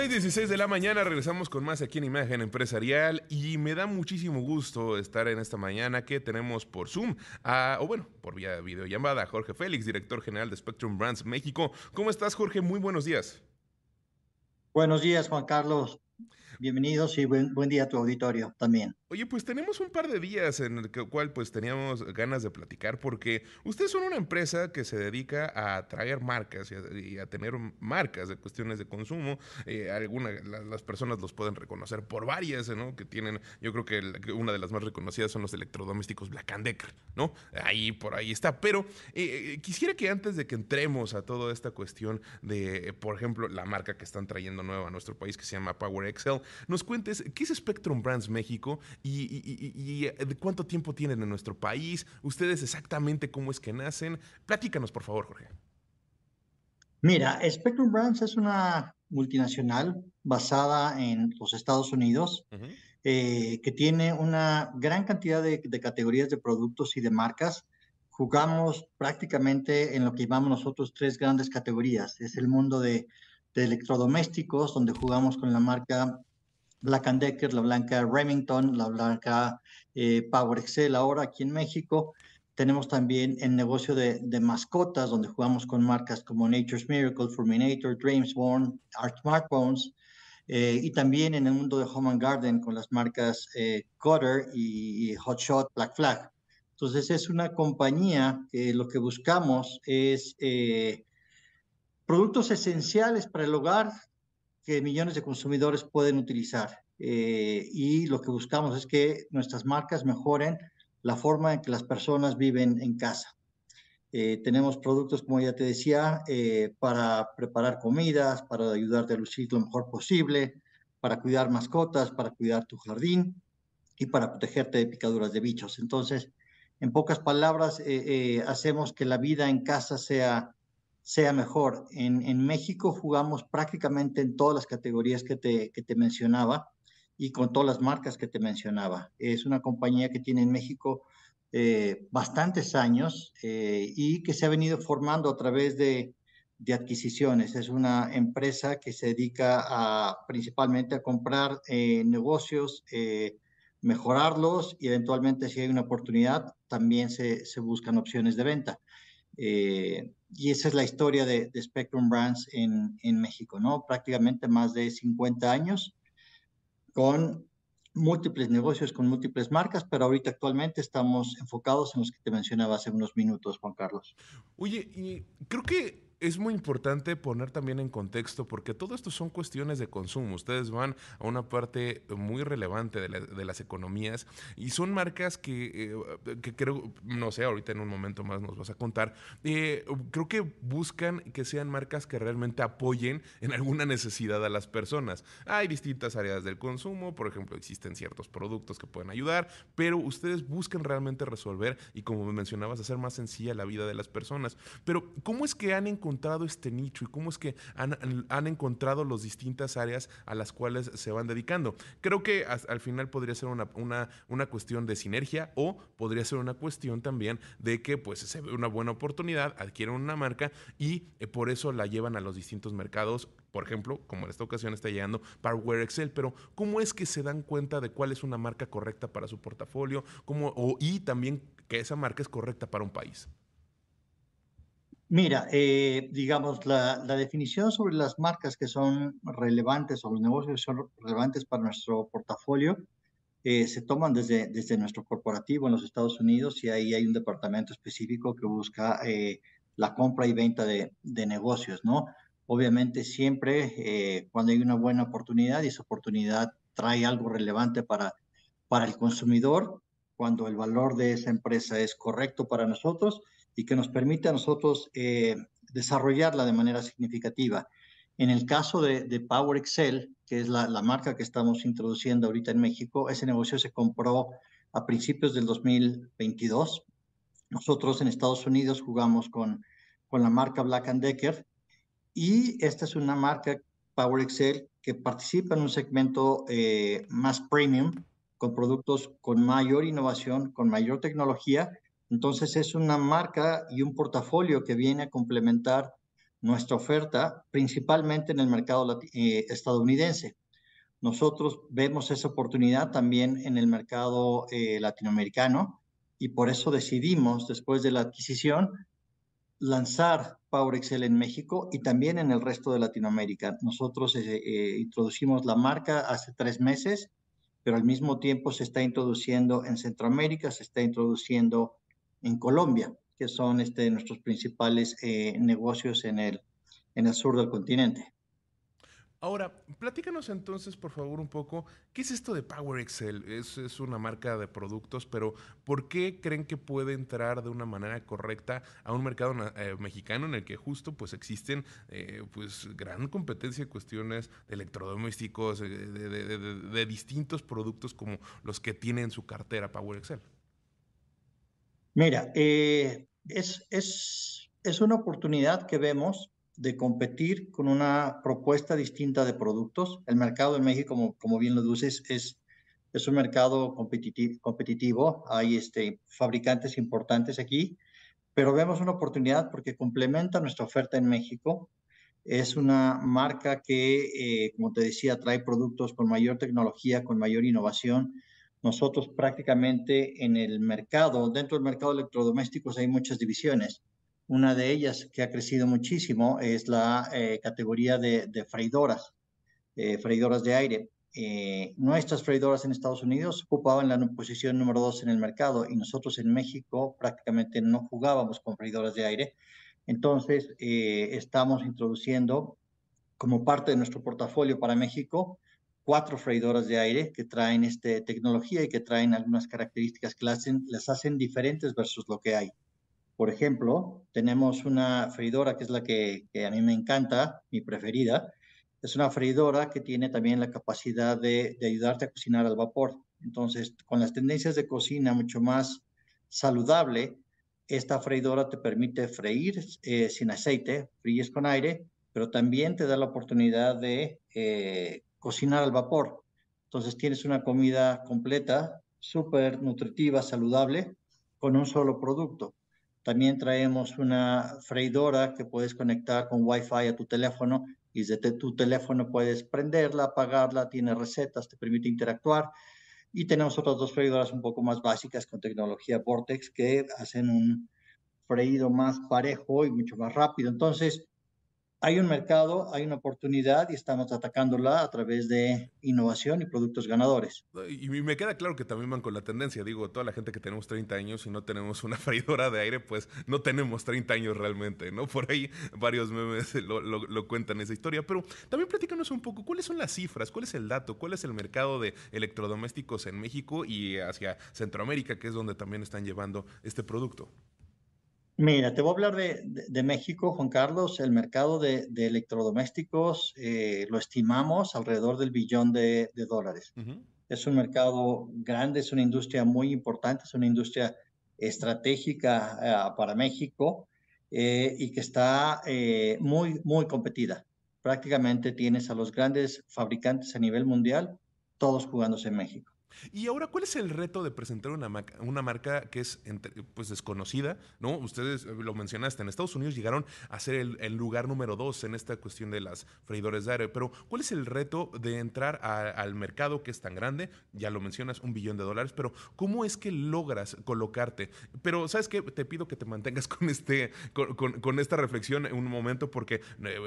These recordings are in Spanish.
6.16 de la mañana, regresamos con más aquí en Imagen Empresarial y me da muchísimo gusto estar en esta mañana que tenemos por Zoom, o bueno, por vía videollamada, Jorge Félix, director general de Spectrum Brands México. ¿Cómo estás, Jorge? Muy buenos días. Buenos días, Juan Carlos. Bienvenidos y buen, buen día a tu auditorio también. Oye, pues tenemos un par de días en el cual pues teníamos ganas de platicar porque ustedes son una empresa que se dedica a traer marcas y a, tener marcas de cuestiones de consumo. Eh, algunas las personas los pueden reconocer por varias, ¿no? Que tienen, yo creo que, una de las más reconocidas son los electrodomésticos Black Decker, ¿no? Ahí por ahí está. Pero eh, eh, quisiera que antes de que entremos a toda esta cuestión de, por ejemplo, la marca que están trayendo nueva a nuestro país que se llama Power Excel, nos cuentes qué es Spectrum Brands México y, eh, de cuánto tiempo tienen en nuestro país, ustedes exactamente cómo es que nacen. Platícanos, por favor, Jorge. Mira, Spectrum Brands es una multinacional basada en los Estados Unidos, eh, que tiene una gran cantidad de, categorías de productos y de marcas. Jugamos prácticamente en lo que llamamos nosotros tres grandes categorías. Es el mundo de, de electrodomésticos, donde jugamos con la marca Black Decker, la blanca Remington, la blanca eh, Power Excel ahora aquí en México. Tenemos también el negocio de, mascotas, donde jugamos con marcas como Nature's Miracle, Fulminator, Dreamsborn, Art Smartphones, eh, y también en el mundo de Home and Garden con las marcas eh, Cutter y, Hotshot, Black Flag. Entonces es una compañía que lo que buscamos es productos esenciales para el hogar, que millones de consumidores pueden utilizar. Eh, y lo que buscamos es que nuestras marcas mejoren la forma en que las personas viven en casa. Eh, tenemos productos, como ya te decía, eh, para preparar comidas, para ayudarte a lucir lo mejor posible, para cuidar mascotas, para cuidar tu jardín y para protegerte de picaduras de bichos. Entonces, en pocas palabras, hacemos que la vida en casa sea sea mejor. En, México jugamos prácticamente en todas las categorías que te, que te mencionaba y con todas las marcas que te mencionaba. Es una compañía que tiene en México eh, bastantes años eh, y que se ha venido formando a través de, de, adquisiciones. Es una empresa que se dedica principalmente a comprar eh, negocios, mejorarlos y eventualmente si hay una oportunidad también se, se buscan opciones de venta. Eh, y esa es la historia de, Spectrum Brands en, en, México, ¿no? Prácticamente más de 50 años con múltiples negocios, con múltiples marcas, pero ahorita actualmente estamos enfocados en los que te mencionaba hace unos minutos, Juan Carlos. Oye, creo que es muy importante poner también en contexto porque todo esto son cuestiones de consumo. Ustedes van a una parte muy relevante de, las economías y son marcas que, eh, que, creo, no sé, ahorita en un momento más nos vas a contar, eh, creo que buscan que sean marcas que realmente apoyen en alguna necesidad a las personas. Hay distintas áreas del consumo, por ejemplo, existen ciertos productos que pueden ayudar, pero ustedes buscan realmente resolver y como me mencionabas, hacer más sencilla la vida de las personas. Pero, ¿cómo es que han encontrado encontrado este nicho y cómo es que han, encontrado las distintas áreas a las cuales se van dedicando. Creo que al final podría ser una, una, una, cuestión de sinergia o podría ser una cuestión también de que pues se ve una buena oportunidad, adquieren una marca y eh, por eso la llevan a los distintos mercados. Por ejemplo, como en esta ocasión está llegando Power Excel, pero ¿cómo es que se dan cuenta de cuál es una marca correcta para su portafolio? ¿Cómo, o, y también que esa marca es correcta para un país? Mira, eh, digamos, la, definición sobre las marcas que son relevantes o los negocios que son relevantes para nuestro portafolio eh, se toman desde, desde nuestro corporativo en los Estados Unidos y ahí hay un departamento específico que busca eh, la compra y venta de, de negocios, ¿no? Obviamente siempre cuando hay una buena oportunidad y esa oportunidad trae algo relevante para, para el consumidor, cuando el valor de esa empresa es correcto para nosotros, y que nos permite a nosotros eh, desarrollarla de manera significativa. En el caso de, Power Excel, que es la, marca que estamos introduciendo ahorita en México, ese negocio se compró a principios del 2022. Nosotros en Estados Unidos jugamos con, con la marca Black Decker y esta es una marca Power Excel que participa en un segmento eh, más premium con productos con mayor innovación, con mayor tecnología entonces es una marca y un portafolio que viene a complementar nuestra oferta principalmente en el mercado eh, estadounidense. Nosotros vemos esa oportunidad también en el mercado eh, latinoamericano y por eso decidimos, después de la adquisición, lanzar Power Excel en México y también en el resto de Latinoamérica. Nosotros eh, introducimos la marca hace tres meses, pero al mismo tiempo se está introduciendo en Centroamérica, se está introduciendo en Colombia que son este, nuestros principales eh, negocios en el, sur del continente. Ahora, platícanos entonces, por favor, un poco, ¿qué es esto de Power Excel? Es, una marca de productos, pero ¿por qué creen que puede entrar de una manera correcta a un mercado eh, mexicano en el que justo pues existen eh, pues gran competencia en cuestiones de electrodomésticos, de, de, de, distintos productos como los que tiene en su cartera Power Excel? Mira, eh, es, es, es una oportunidad que vemos de competir con una propuesta distinta de productos. El mercado en México, como, bien lo dices, es, es un mercado competitivo, competitivo. Hay este, fabricantes importantes aquí, pero vemos una oportunidad porque complementa nuestra oferta en México. Es una marca que, eh, como te decía, trae productos con mayor tecnología, con mayor innovación nosotros prácticamente en el mercado, dentro del mercado de electrodomésticos hay muchas divisiones. Una de ellas que ha crecido muchísimo es la eh, categoría de, freidoras, eh, freidoras de aire. Eh, nuestras freidoras en Estados Unidos ocupaban la posición número dos en el mercado y nosotros en México prácticamente no jugábamos con freidoras de aire. Entonces, estamos introduciendo como parte de nuestro portafolio para México cuatro freidoras de aire que traen este, tecnología y que traen algunas características que las hacen, las hacen diferentes versus lo que hay. Por ejemplo, tenemos una freidora que es la que, que, a mí me encanta, mi preferida. Es una freidora que tiene también la capacidad de, de ayudarte a cocinar al vapor. Entonces, con las tendencias de cocina mucho más saludable, esta freidora te permite freír eh, sin aceite, fríes con aire, pero también te da la oportunidad de eh, cocinar al vapor. Entonces tienes una comida completa, súper nutritiva, saludable, con un solo producto. También traemos una freidora que puedes conectar con Wi-Fi a tu teléfono y desde tu teléfono puedes prenderla, apagarla, tiene recetas, te permite interactuar. Y tenemos otras dos freidoras un poco más básicas con tecnología Vortex que hacen un freído más parejo y mucho más rápido. Entonces, hay un mercado, hay una oportunidad y estamos atacándola a través de innovación y productos ganadores. Y me queda claro que también van con la tendencia. Digo, toda la gente que tenemos 30 años y no tenemos una freidora de aire, pues no tenemos 30 años realmente, ¿no? Por ahí varios memes lo, cuentan esa historia. Pero también platícanos un poco, ¿cuáles son las cifras? ¿Cuál es el dato? ¿Cuál es el mercado de electrodomésticos en México y hacia Centroamérica, que es donde también están llevando este producto? Mira, te voy a hablar de, México, Juan Carlos. El mercado de, electrodomésticos eh, lo estimamos alrededor del billón de, dólares. Es un mercado grande, es una industria muy importante, es una industria estratégica eh, para México eh, y que está muy, muy competida. Prácticamente tienes a los grandes fabricantes a nivel mundial, todos jugándose en México. Y ahora, ¿cuál es el reto de presentar una, una marca que es pues desconocida? ¿no? Ustedes eh, lo mencionaste, en Estados Unidos llegaron a ser el, lugar número dos en esta cuestión de las freidores de aire, pero ¿cuál es el reto de entrar al mercado que es tan grande? Ya lo mencionas, un billón de dólares, pero ¿cómo es que logras colocarte? Pero, ¿sabes qué? Te pido que te mantengas con, este, con, esta reflexión en un momento porque eh,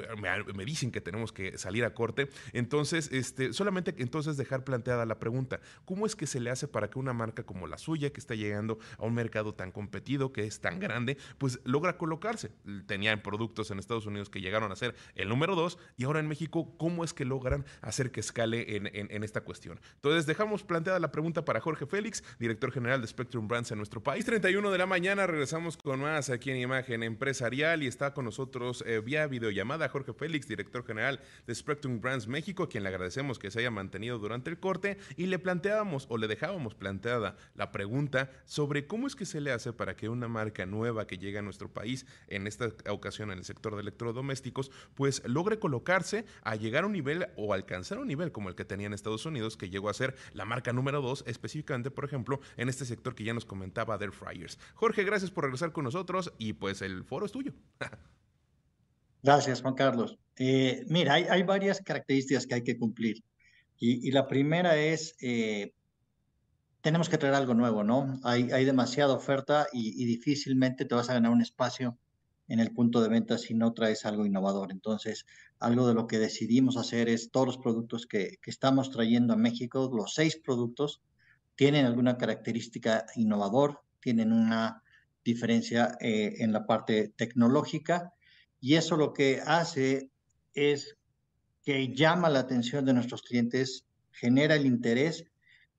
me, dicen que tenemos que salir a corte. Entonces, este, solamente entonces dejar planteada la pregunta, ¿cómo es que se le hace para que una marca como la suya, que está llegando a un mercado tan competido, que es tan grande, pues logra colocarse? Tenían productos en Estados Unidos que llegaron a ser el número dos y ahora en México, ¿cómo es que logran hacer que escale en, esta cuestión? Entonces, dejamos planteada la pregunta para Jorge Félix, director general de Spectrum Brands en nuestro país. 31 de la mañana, regresamos con más aquí en Imagen Empresarial y está con nosotros eh, vía videollamada Jorge Félix, director general de Spectrum Brands México, a quien le agradecemos que se haya mantenido durante el corte y le planteamos o le dejábamos planteada la pregunta sobre cómo es que se le hace para que una marca nueva que llega a nuestro país, en esta ocasión en el sector de electrodomésticos, pues logre colocarse a llegar a un nivel o alcanzar un nivel como el que tenía en Estados Unidos, que llegó a ser la marca número dos, específicamente, por ejemplo, en este sector que ya nos comentaba Air Fryers. Jorge, gracias por regresar con nosotros y pues el foro es tuyo. Gracias, Juan Carlos. Eh, mira, hay, varias características que hay que cumplir. Y, la primera es, eh, tenemos que traer algo nuevo, ¿no? Hay, demasiada oferta y, difícilmente te vas a ganar un espacio en el punto de venta si no traes algo innovador. Entonces, algo de lo que decidimos hacer es todos los productos que, que estamos trayendo a México, los seis productos, tienen alguna característica innovador, tienen una diferencia eh, en la parte tecnológica y eso lo que hace es que llama la atención de nuestros clientes, genera el interés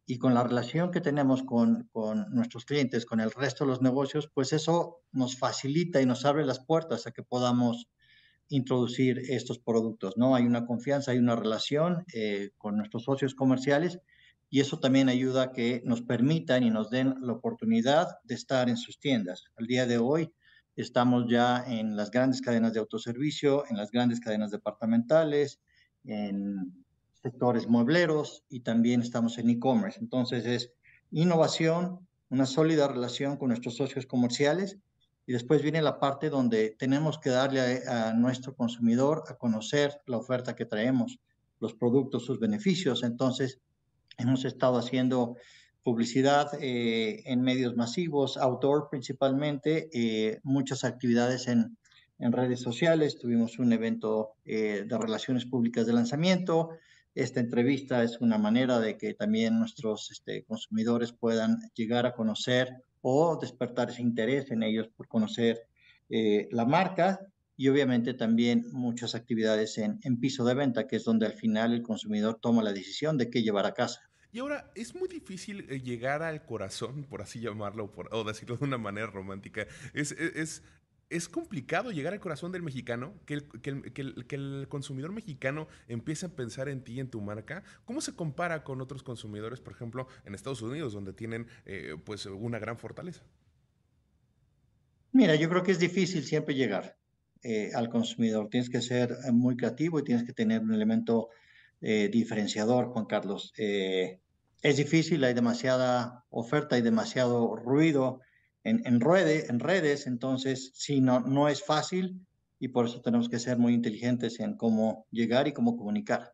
y con la relación que tenemos con, con, nuestros clientes, con el resto de los negocios, pues eso nos facilita y nos abre las puertas a que podamos introducir estos productos, ¿no? Hay una confianza, hay una relación eh, con nuestros socios comerciales y eso también ayuda a que nos permitan y nos den la oportunidad de estar en sus tiendas. Al día de hoy estamos ya en las grandes cadenas de autoservicio, en las grandes cadenas departamentales, en sectores muebleros y también estamos en e-commerce. Entonces es innovación, una sólida relación con nuestros socios comerciales y después viene la parte donde tenemos que darle a, a nuestro consumidor a conocer la oferta que traemos, los productos, sus beneficios. Entonces, Hemos estado haciendo publicidad eh, en medios masivos, outdoor principalmente, eh, muchas actividades en, en, redes sociales. Tuvimos un evento eh, de relaciones públicas de lanzamiento. Esta entrevista es una manera de que también nuestros este, consumidores puedan llegar a conocer o despertar ese interés en ellos por conocer la marca y obviamente también muchas actividades en, en, piso de venta, que es donde al final el consumidor toma la decisión de qué llevar a casa. Y ahora, es muy difícil eh, llegar al corazón, por así llamarlo, o decirlo de una manera romántica. Es, e, es, es, complicado llegar al corazón del mexicano, que el, consumidor mexicano empiece a pensar en ti, en tu marca. ¿Cómo se compara con otros consumidores, por ejemplo, en Estados Unidos, donde tienen eh, pues una gran fortaleza? Mira, yo creo que es difícil siempre llegar. Eh, al consumidor. Tienes que ser eh, muy creativo y tienes que tener un elemento diferenciador, Juan Carlos. es difícil, hay demasiada oferta, hay demasiado ruido en, en, redes, entonces sí, no, no es fácil y por eso tenemos que ser muy inteligentes en cómo llegar y cómo comunicar.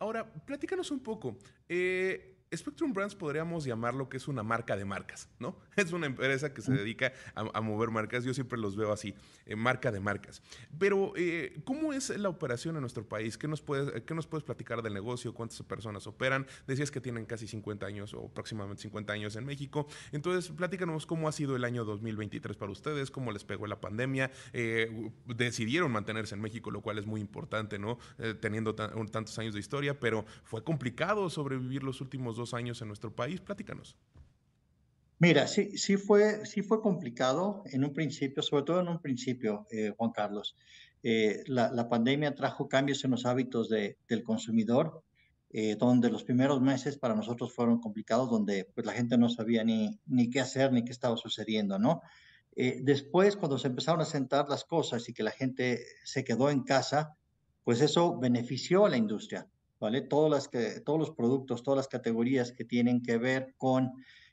Ahora, platícanos un poco. Eh, Spectrum Brands podríamos llamarlo que es una marca de marcas, ¿no? Es una empresa que se dedica a, mover marcas, yo siempre los veo así, eh, marca de marcas. Pero, eh, ¿cómo es la operación en nuestro país? ¿Qué nos, puedes, ¿Qué nos puedes platicar del negocio? ¿Cuántas personas operan? Decías que tienen casi 50 años o próximamente 50 años en México. Entonces, platícanos cómo ha sido el año 2023 para ustedes, cómo les pegó la pandemia. Eh, decidieron mantenerse en México, lo cual es muy importante, ¿no? teniendo tantos años de historia, pero fue complicado sobrevivir los últimos dos años en nuestro país. Platícanos. Mira, sí, sí, fue, sí fue complicado en un principio, sobre todo en un principio, eh, Juan Carlos. Eh, la, pandemia trajo cambios en los hábitos de, del consumidor, eh, donde los primeros meses para nosotros fueron complicados, donde pues, la gente no sabía ni, ni qué hacer ni qué estaba sucediendo, ¿no? después, cuando se empezaron a sentar las cosas y que la gente se quedó en casa, pues eso benefició a la industria. ¿Vale? Todas las que, todos los productos, todas las categorías que tienen que ver con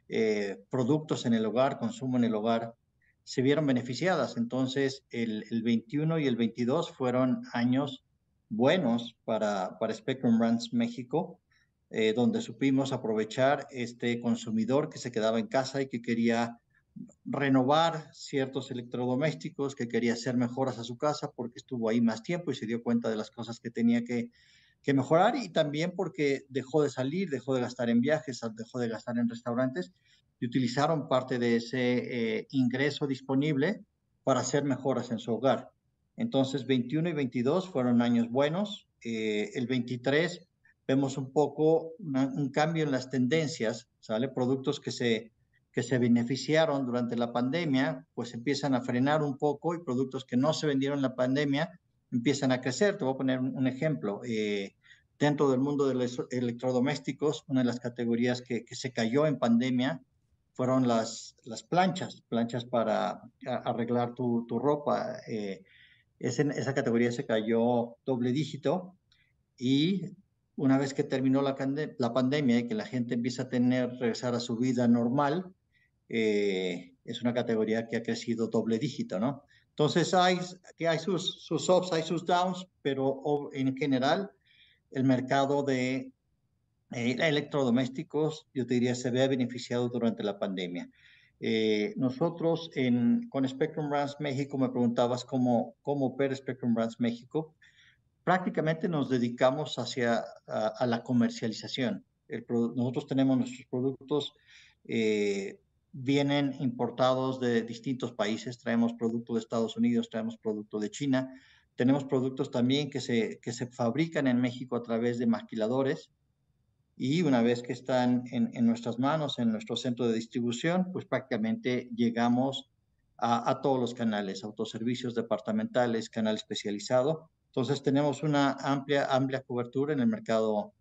eh, productos en el hogar, consumo en el hogar, se vieron beneficiadas. Entonces, el, el 21 y el 22 fueron años buenos para, para Spectrum Brands México, eh, donde supimos aprovechar este consumidor que se quedaba en casa y que quería renovar ciertos electrodomésticos, que quería hacer mejoras a su casa porque estuvo ahí más tiempo y se dio cuenta de las cosas que tenía que que mejorar y también porque dejó de salir, dejó de gastar en viajes, dejó de gastar en restaurantes y utilizaron parte de ese eh, ingreso disponible para hacer mejoras en su hogar. Entonces, 21 y 22 fueron años buenos. Eh, el 23 vemos un poco un cambio en las tendencias, ¿sale? Productos que se, que se beneficiaron durante la pandemia, pues empiezan a frenar un poco y productos que no se vendieron en la pandemia empiezan a crecer. Te voy a poner un, ejemplo. Eh, dentro del mundo de los electrodomésticos, una de las categorías que, que se cayó en pandemia fueron las, las planchas, planchas para arreglar tu, tu ropa. Eh, esa categoría se cayó doble dígito y una vez que terminó la, la pandemia y que la gente empieza a tener, regresar a su vida normal, eh, es una categoría que ha crecido doble dígito, ¿no? Entonces hay, hay sus, sus ups, hay sus downs, pero en general el mercado de eh, electrodomésticos, yo te diría, se ve beneficiado durante la pandemia. Eh, nosotros con Spectrum Brands México, me preguntabas cómo, cómo opera Spectrum Brands México, prácticamente nos dedicamos hacia a, la comercialización. nosotros tenemos nuestros productos eh, vienen importados de distintos países, traemos productos de Estados Unidos, traemos productos de China, tenemos productos también que se, que se fabrican en México a través de maquiladores. Y una vez que están en, en nuestras manos, en nuestro centro de distribución, pues prácticamente llegamos a, a, todos los canales, autoservicios departamentales, canal especializado. Entonces tenemos una amplia, amplia cobertura en el mercado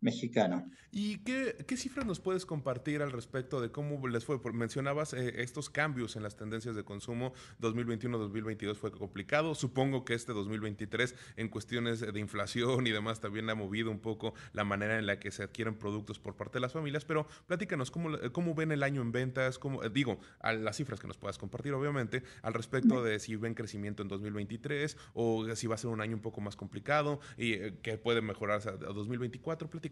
mexicano. ¿Y qué, qué, cifras nos puedes compartir al respecto de cómo les fue? Mencionabas eh, estos cambios en las tendencias de consumo 2021-2022 fue complicado. Supongo que este 2023 en cuestiones de inflación y demás también ha movido un poco la manera en la que se adquieren productos por parte de las familias, pero platícanos cómo, cómo ven el año en ventas, cómo, eh, digo, a las cifras que nos puedas compartir obviamente, al respecto de si ven crecimiento en 2023 o si va a ser un año un poco más complicado y eh, que puede mejorarse a 2024. Platícanos.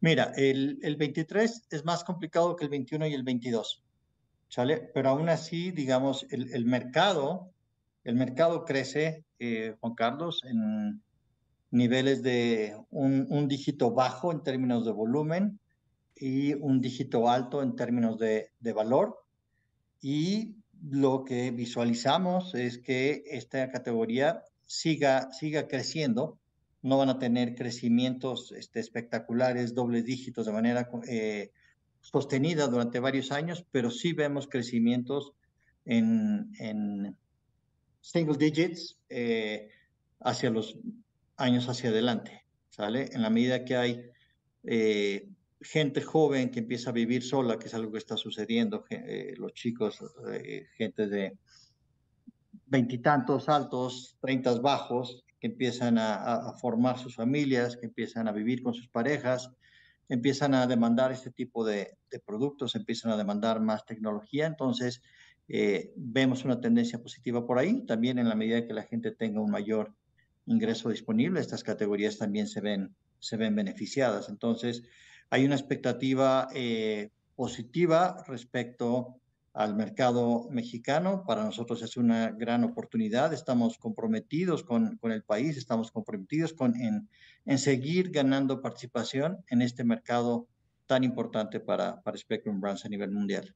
Mira, el, el 23 es más complicado que el 21 y el 22, ¿sale? Pero aún así, digamos, el, el mercado, el mercado crece, eh, Juan Carlos, en niveles de un, un, dígito bajo en términos de volumen y un dígito alto en términos de, de valor. Y lo que visualizamos es que esta categoría siga, siga creciendo no van a tener crecimientos este, espectaculares, dobles dígitos de manera eh, sostenida durante varios años, pero sí vemos crecimientos en, en single digits eh, hacia los años hacia adelante, ¿sale? En la medida que hay eh, gente joven que empieza a vivir sola, que es algo que está sucediendo, los chicos, gente de veintitantos altos, treintas bajos, que empiezan a, formar sus familias, que empiezan a vivir con sus parejas, empiezan a demandar este tipo de, productos, empiezan a demandar más tecnología. Entonces, eh, vemos una tendencia positiva por ahí. También en la medida que la gente tenga un mayor ingreso disponible, estas categorías también se ven, se ven beneficiadas. Entonces, hay una expectativa eh, positiva respecto al mercado mexicano. Para nosotros es una gran oportunidad. Estamos comprometidos con, con el país, estamos comprometidos con, en, en, seguir ganando participación en este mercado tan importante para, para Spectrum Brands a nivel mundial.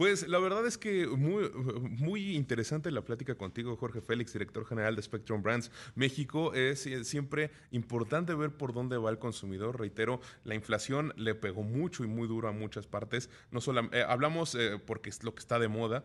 Pues la verdad es que muy, muy interesante la plática contigo, Jorge Félix, director general de Spectrum Brands México. Es siempre importante ver por dónde va el consumidor. Reitero, la inflación le pegó mucho y muy duro a muchas partes. No solo eh, hablamos eh, porque es lo que está de moda,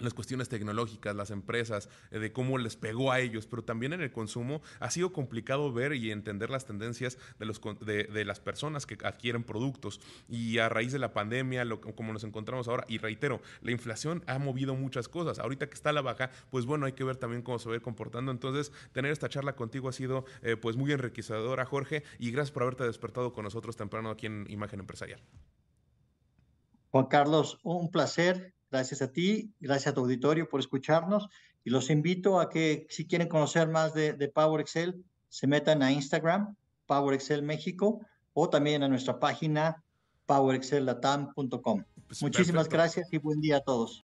las cuestiones tecnológicas, las empresas, eh, de cómo les pegó a ellos, pero también en el consumo ha sido complicado ver y entender las tendencias de, los, de, las personas que adquieren productos. Y a raíz de la pandemia, lo, como nos encontramos ahora, y reitero, la inflación ha movido muchas cosas. Ahorita que está a la baja, pues bueno, hay que ver también cómo se va a ir comportando. Entonces, tener esta charla contigo ha sido eh, pues muy enriquecedora, Jorge, y gracias por haberte despertado con nosotros temprano aquí en Imagen Empresarial. Juan Carlos, un placer Gracias a ti, gracias a tu auditorio por escucharnos y los invito a que si quieren conocer más de, Power Excel, se metan a Instagram, Power Excel México, o también a nuestra página powerexcellatam.com. Pues Muchísimas gracias y buen día a todos.